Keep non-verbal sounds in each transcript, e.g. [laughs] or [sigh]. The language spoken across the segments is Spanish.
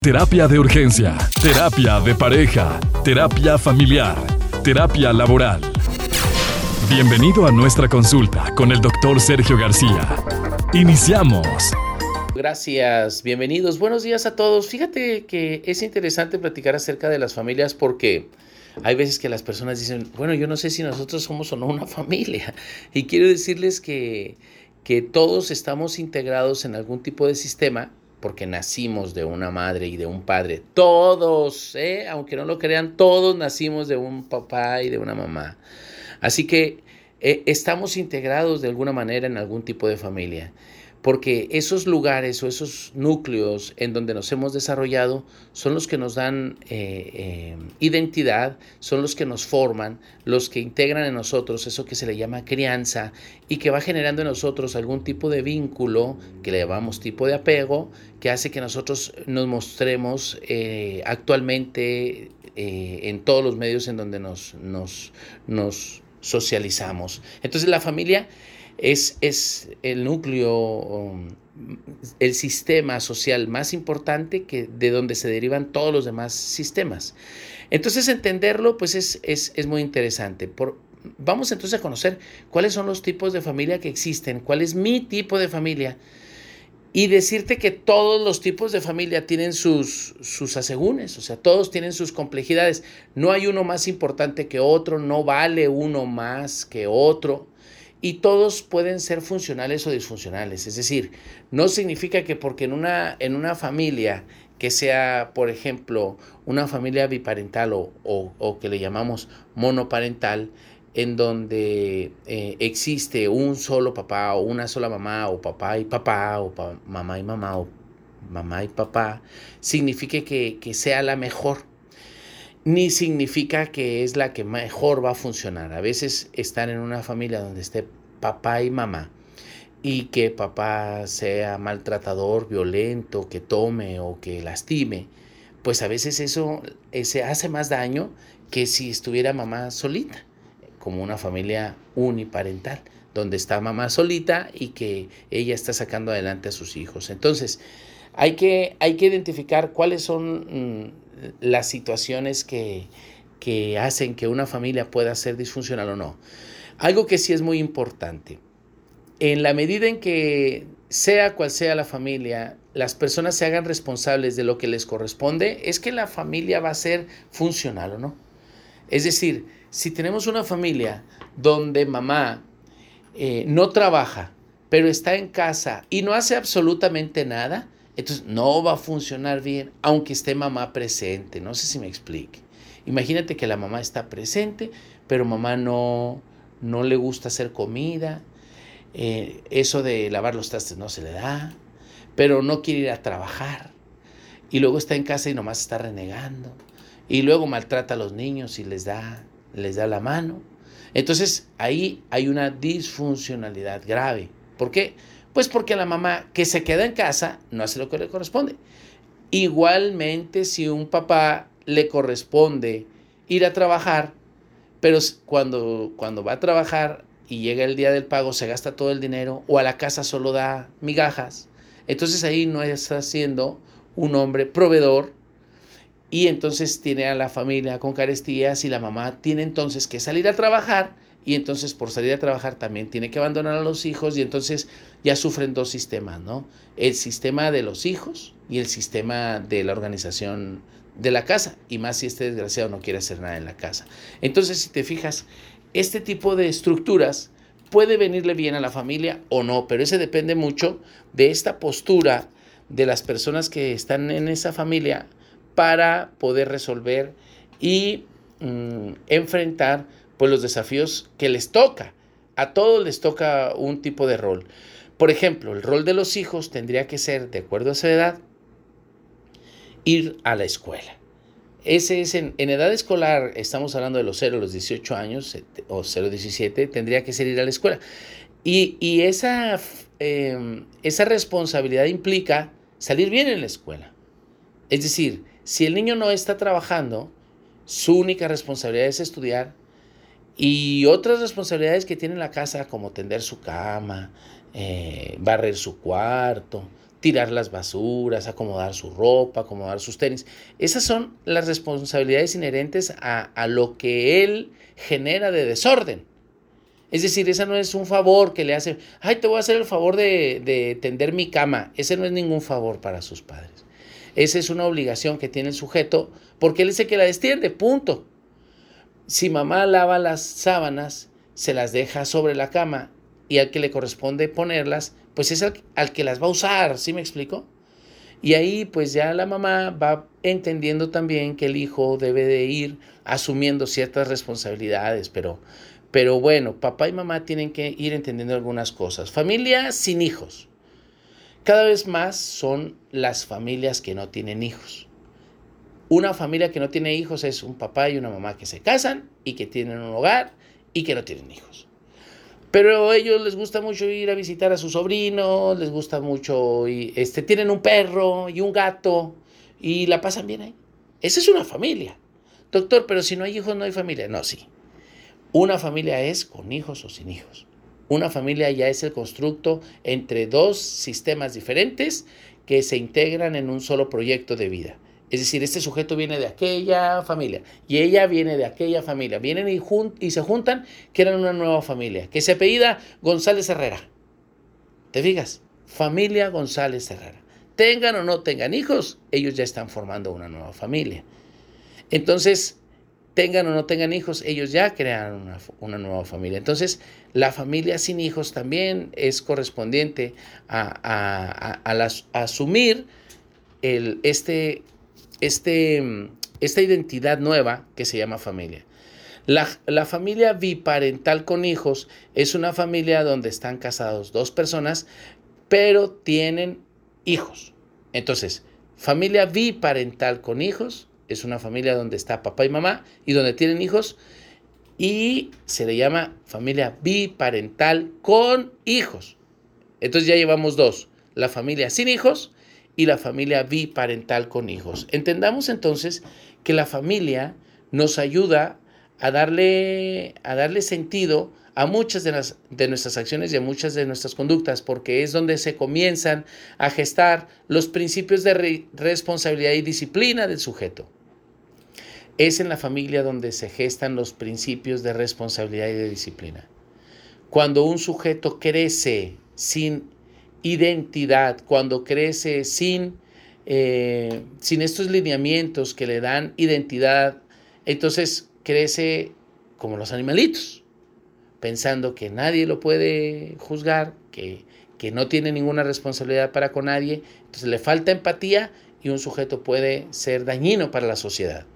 Terapia de urgencia, terapia de pareja, terapia familiar, terapia laboral. Bienvenido a nuestra consulta con el doctor Sergio García. Iniciamos. Gracias, bienvenidos, buenos días a todos. Fíjate que es interesante platicar acerca de las familias porque hay veces que las personas dicen, bueno, yo no sé si nosotros somos o no una [laughs] familia. Y quiero decirles que, que todos estamos integrados en algún tipo de sistema porque nacimos de una madre y de un padre. Todos, ¿eh? aunque no lo crean, todos nacimos de un papá y de una mamá. Así que eh, estamos integrados de alguna manera en algún tipo de familia porque esos lugares o esos núcleos en donde nos hemos desarrollado son los que nos dan eh, eh, identidad, son los que nos forman, los que integran en nosotros eso que se le llama crianza y que va generando en nosotros algún tipo de vínculo que le llamamos tipo de apego, que hace que nosotros nos mostremos eh, actualmente en todos los medios en donde nos, nos, nos socializamos. Entonces la familia es, el núcleo, um, el sistema social más importante que, de donde se derivan todos los demás sistemas. Entonces entenderlo pues es, es, muy interesante. Por, vamos entonces a conocer cuáles son los tipos de familia que existen, cuál es mi tipo de familia y decirte que todos los tipos de familia tienen sus, sus asegúnes, o sea, todos tienen sus complejidades. No hay uno más importante que otro, no vale uno más que otro y todos pueden ser funcionales o disfuncionales. Es decir, no significa que porque en una, en una familia que sea, por ejemplo, una familia biparental o, que le llamamos monoparental, en donde eh, existe un solo papá o una sola mamá o papá y papá o mamá y mamá o mamá y papá, signifique que, que sea la mejor ni significa que es la que mejor va a funcionar. A veces están en una familia donde esté papá y mamá y que papá sea maltratador, violento, que tome o que lastime, pues a veces eso se hace más daño que si estuviera mamá solita, como una familia uniparental, donde está mamá solita y que ella está sacando adelante a sus hijos. Entonces, hay que, hay que identificar cuáles son mm, las situaciones que, que hacen que una familia pueda ser disfuncional o no. Algo que sí es muy importante. En la medida en que sea cual sea la familia, las personas se hagan responsables de lo que les corresponde, es que la familia va a ser funcional o no. Es decir, si tenemos una familia donde mamá eh, no trabaja, pero está en casa y no hace absolutamente nada, entonces no va a funcionar bien, aunque esté mamá presente. No sé si me explique. Imagínate que la mamá está presente, pero mamá no, no le gusta hacer comida. Eh, eso de lavar los trastes no se le da, pero no quiere ir a trabajar. Y luego está en casa y nomás está renegando. Y luego maltrata a los niños y les da, les da la mano. Entonces ahí hay una disfuncionalidad grave. ¿Por qué? Pues porque la mamá que se queda en casa no hace lo que le corresponde. Igualmente si un papá le corresponde ir a trabajar, pero cuando, cuando va a trabajar y llega el día del pago se gasta todo el dinero o a la casa solo da migajas, entonces ahí no está siendo un hombre proveedor y entonces tiene a la familia con carestías y la mamá tiene entonces que salir a trabajar y entonces por salir a trabajar también tiene que abandonar a los hijos y entonces ya sufren dos sistemas, ¿no? El sistema de los hijos y el sistema de la organización de la casa y más si este desgraciado no quiere hacer nada en la casa. Entonces, si te fijas, este tipo de estructuras puede venirle bien a la familia o no, pero ese depende mucho de esta postura de las personas que están en esa familia para poder resolver y mm, enfrentar pues los desafíos que les toca. A todos les toca un tipo de rol. Por ejemplo, el rol de los hijos tendría que ser, de acuerdo a su edad, ir a la escuela. Ese es en, edad escolar, estamos hablando de los 0 a los 18 años o 0 17, tendría que ser ir a la escuela. Y, esa, em, esa responsabilidad implica salir bien en la escuela. Es decir, si el niño no está trabajando, su única responsabilidad es estudiar, y otras responsabilidades que tiene la casa, como tender su cama, eh, barrer su cuarto, tirar las basuras, acomodar su ropa, acomodar sus tenis. Esas son las responsabilidades inherentes a, lo que él genera de desorden. Es decir, esa no es un favor que le hace, ay, te voy a hacer el favor de, de tender mi cama. Ese no es ningún favor para sus padres. Esa es una obligación que tiene el sujeto porque él es el que la destiende, punto. Si mamá lava las sábanas, se las deja sobre la cama y al que le corresponde ponerlas, pues es al, que las va a usar, ¿sí me explico? Y ahí pues ya la mamá va entendiendo también que el hijo debe de ir asumiendo ciertas responsabilidades, pero, pero bueno, papá y mamá tienen que ir entendiendo algunas cosas. Familia sin hijos. Cada vez más son las familias que no tienen hijos. Una familia que no tiene hijos es un papá y una mamá que se casan y que tienen un hogar y que no tienen hijos. Pero a ellos les gusta mucho ir a visitar a sus sobrinos, les gusta mucho, y este, tienen un perro y un gato y la pasan bien ahí. Esa es una familia. Doctor, pero si no hay hijos no hay familia. No, sí. Una familia es con hijos o sin hijos. Una familia ya es el constructo entre dos sistemas diferentes que se integran en un solo proyecto de vida. Es decir, este sujeto viene de aquella familia y ella viene de aquella familia. Vienen y, y se juntan, crean una nueva familia, que se apellida González Herrera. ¿Te fijas? Familia González Herrera. Tengan o no tengan hijos, ellos ya están formando una nueva familia. Entonces, tengan o no tengan hijos, ellos ya crean una, nueva familia. Entonces, la familia sin hijos también es correspondiente a, asumir el, este este, esta identidad nueva que se llama familia. La, familia biparental con hijos es una familia donde están casados dos personas, pero tienen hijos. Entonces, familia biparental con hijos es una familia donde está papá y mamá y donde tienen hijos y se le llama familia biparental con hijos. Entonces ya llevamos dos, la familia sin hijos y la familia biparental con hijos. Entendamos entonces que la familia nos ayuda a darle, a darle sentido a muchas de, las, de nuestras acciones y a muchas de nuestras conductas, porque es donde se comienzan a gestar los principios de responsabilidad y disciplina del sujeto. Es en la familia donde se gestan los principios de responsabilidad y de disciplina. Cuando un sujeto crece sin identidad, cuando crece sin, eh, sin estos lineamientos que le dan identidad, entonces crece como los animalitos, pensando que nadie lo puede juzgar, que, que no tiene ninguna responsabilidad para con nadie, entonces le falta empatía y un sujeto puede ser dañino para la sociedad.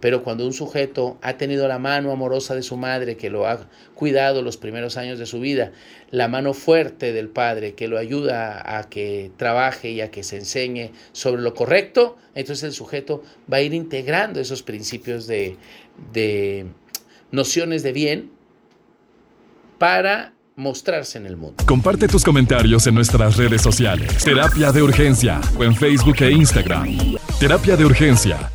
Pero cuando un sujeto ha tenido la mano amorosa de su madre que lo ha cuidado los primeros años de su vida, la mano fuerte del padre que lo ayuda a que trabaje y a que se enseñe sobre lo correcto, entonces el sujeto va a ir integrando esos principios de, de nociones de bien para mostrarse en el mundo. Comparte tus comentarios en nuestras redes sociales. Terapia de Urgencia o en Facebook e Instagram. Terapia de Urgencia